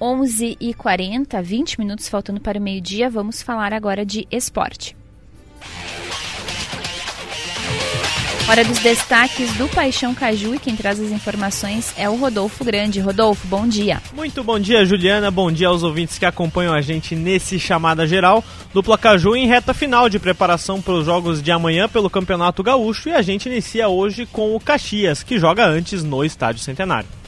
11h40, 20 minutos faltando para o meio-dia, vamos falar agora de esporte. Hora dos destaques do Paixão Caju e quem traz as informações é o Rodolfo Grande. Rodolfo, bom dia. Muito bom dia, Juliana. Bom dia aos ouvintes que acompanham a gente nesse chamada geral do Placaju em reta final de preparação para os jogos de amanhã pelo Campeonato Gaúcho e a gente inicia hoje com o Caxias, que joga antes no Estádio Centenário.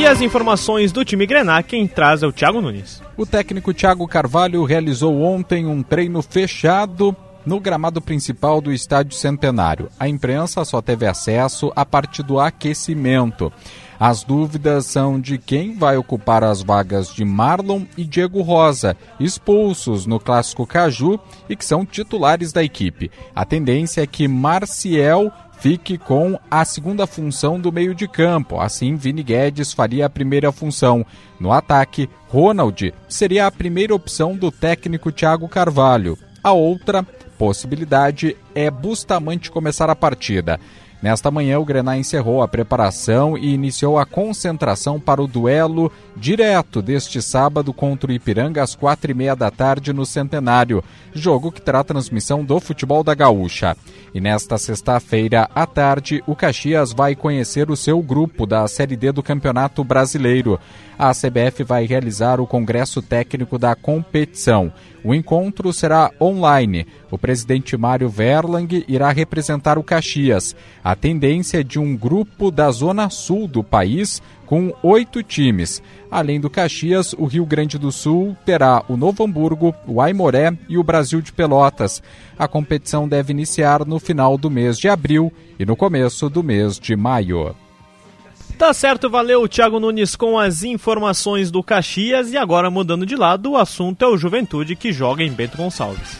E as informações do time Grená, quem traz é o Thiago Nunes. O técnico Thiago Carvalho realizou ontem um treino fechado no gramado principal do Estádio Centenário. A imprensa só teve acesso a partir do aquecimento. As dúvidas são de quem vai ocupar as vagas de Marlon e Diego Rosa, expulsos no Clássico Caju e que são titulares da equipe. A tendência é que Marciel fique com a segunda função do meio de campo. Assim, Vini Guedes faria a primeira função. No ataque, Ronald seria a primeira opção do técnico Thiago Carvalho. A outra possibilidade é Bustamante começar a partida. Nesta manhã, o Grená encerrou a preparação e iniciou a concentração para o duelo direto deste sábado contra o Ipiranga às quatro e meia da tarde no Centenário, jogo que terá transmissão do futebol da Gaúcha. E nesta sexta-feira à tarde, o Caxias vai conhecer o seu grupo da Série D do Campeonato Brasileiro. A CBF vai realizar o congresso técnico da competição. O encontro será online. O presidente Mário Verlang irá representar o Caxias. A tendência é de um grupo da zona sul do país com oito times. Além do Caxias, o Rio Grande do Sul terá o Novo Hamburgo, o Aimoré e o Brasil de Pelotas. A competição deve iniciar no final do mês de abril e no começo do mês de maio. Tá certo, valeu Thiago Nunes com as informações do Caxias e agora mudando de lado, o assunto é o Juventude que joga em Bento Gonçalves.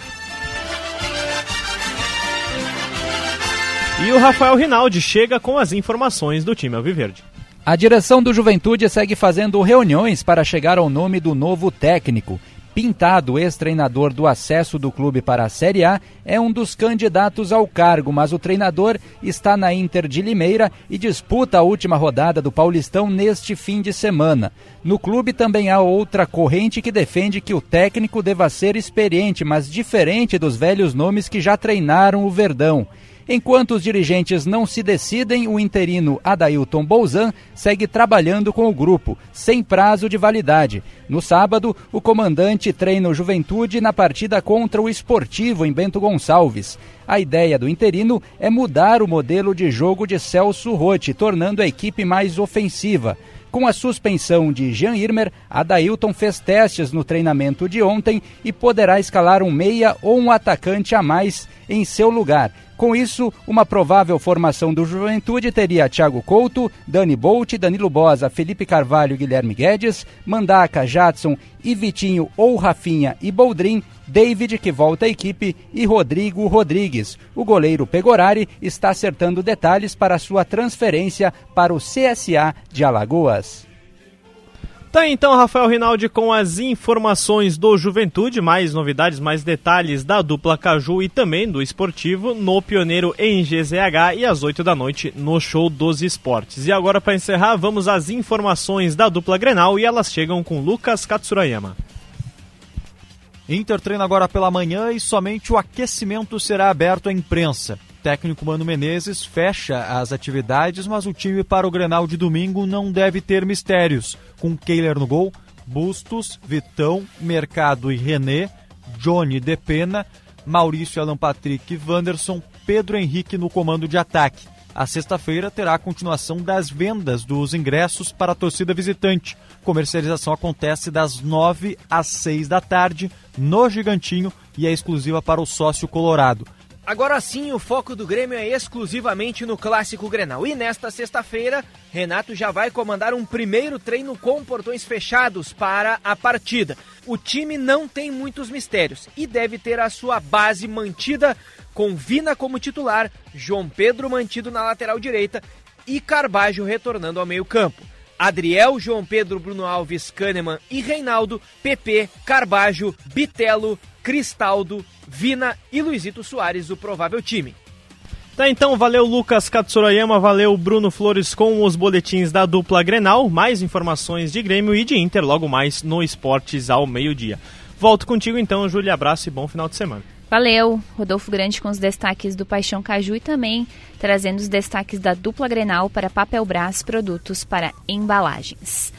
E o Rafael Rinaldi chega com as informações do time Alviverde. A direção do Juventude segue fazendo reuniões para chegar ao nome do novo técnico. Pintado, ex-treinador do acesso do clube para a Série A, é um dos candidatos ao cargo, mas o treinador está na Inter de Limeira e disputa a última rodada do Paulistão neste fim de semana. No clube também há outra corrente que defende que o técnico deva ser experiente, mas diferente dos velhos nomes que já treinaram o Verdão. Enquanto os dirigentes não se decidem, o interino Adailton Bolzan segue trabalhando com o grupo, sem prazo de validade. No sábado, o comandante treina o Juventude na partida contra o Esportivo em Bento Gonçalves. A ideia do interino é mudar o modelo de jogo de Celso Rotti, tornando a equipe mais ofensiva. Com a suspensão de Jean Irmer, Adailton fez testes no treinamento de ontem e poderá escalar um meia ou um atacante a mais em seu lugar. Com isso, uma provável formação do Juventude teria Thiago Couto, Dani Bolt, Danilo Bosa, Felipe Carvalho, Guilherme Guedes, Mandaca, Jadson e Vitinho ou Rafinha e Boldrin, David, que volta à equipe, e Rodrigo Rodrigues. O goleiro Pegorari está acertando detalhes para sua transferência para o CSA de Alagoas. Tá então, Rafael Rinaldi com as informações do Juventude, mais novidades, mais detalhes da dupla Caju e também do esportivo no Pioneiro em GZH e às 8 da noite no Show dos Esportes. E agora, para encerrar, vamos às informações da dupla Grenal e elas chegam com Lucas Katsurayama. Inter treina agora pela manhã e somente o aquecimento será aberto à imprensa técnico Mano Menezes fecha as atividades, mas o time para o Grenal de domingo não deve ter mistérios. Com Keiler no gol, Bustos, Vitão, Mercado e René, Johnny Depena, Maurício Alan Patrick e Wanderson, Pedro Henrique no comando de ataque. A sexta-feira terá a continuação das vendas dos ingressos para a torcida visitante. Comercialização acontece das 9 às 6 da tarde no Gigantinho e é exclusiva para o sócio colorado. Agora sim, o foco do Grêmio é exclusivamente no Clássico Grenal. E nesta sexta-feira, Renato já vai comandar um primeiro treino com portões fechados para a partida. O time não tem muitos mistérios e deve ter a sua base mantida com Vina como titular, João Pedro mantido na lateral direita e Carbajo retornando ao meio-campo. Adriel, João Pedro, Bruno Alves, Kahneman e Reinaldo, PP, Carbajo, Bitelo, Cristaldo, Vina e Luizito Soares, o provável time. Tá, então, valeu Lucas Katsurayama, valeu Bruno Flores com os boletins da dupla Grenal. Mais informações de Grêmio e de Inter logo mais no Esportes ao meio-dia. Volto contigo então, Júlia. Abraço e bom final de semana. Valeu, Rodolfo Grande com os destaques do Paixão Caju e também trazendo os destaques da dupla Grenal para Papel Brás Produtos para Embalagens.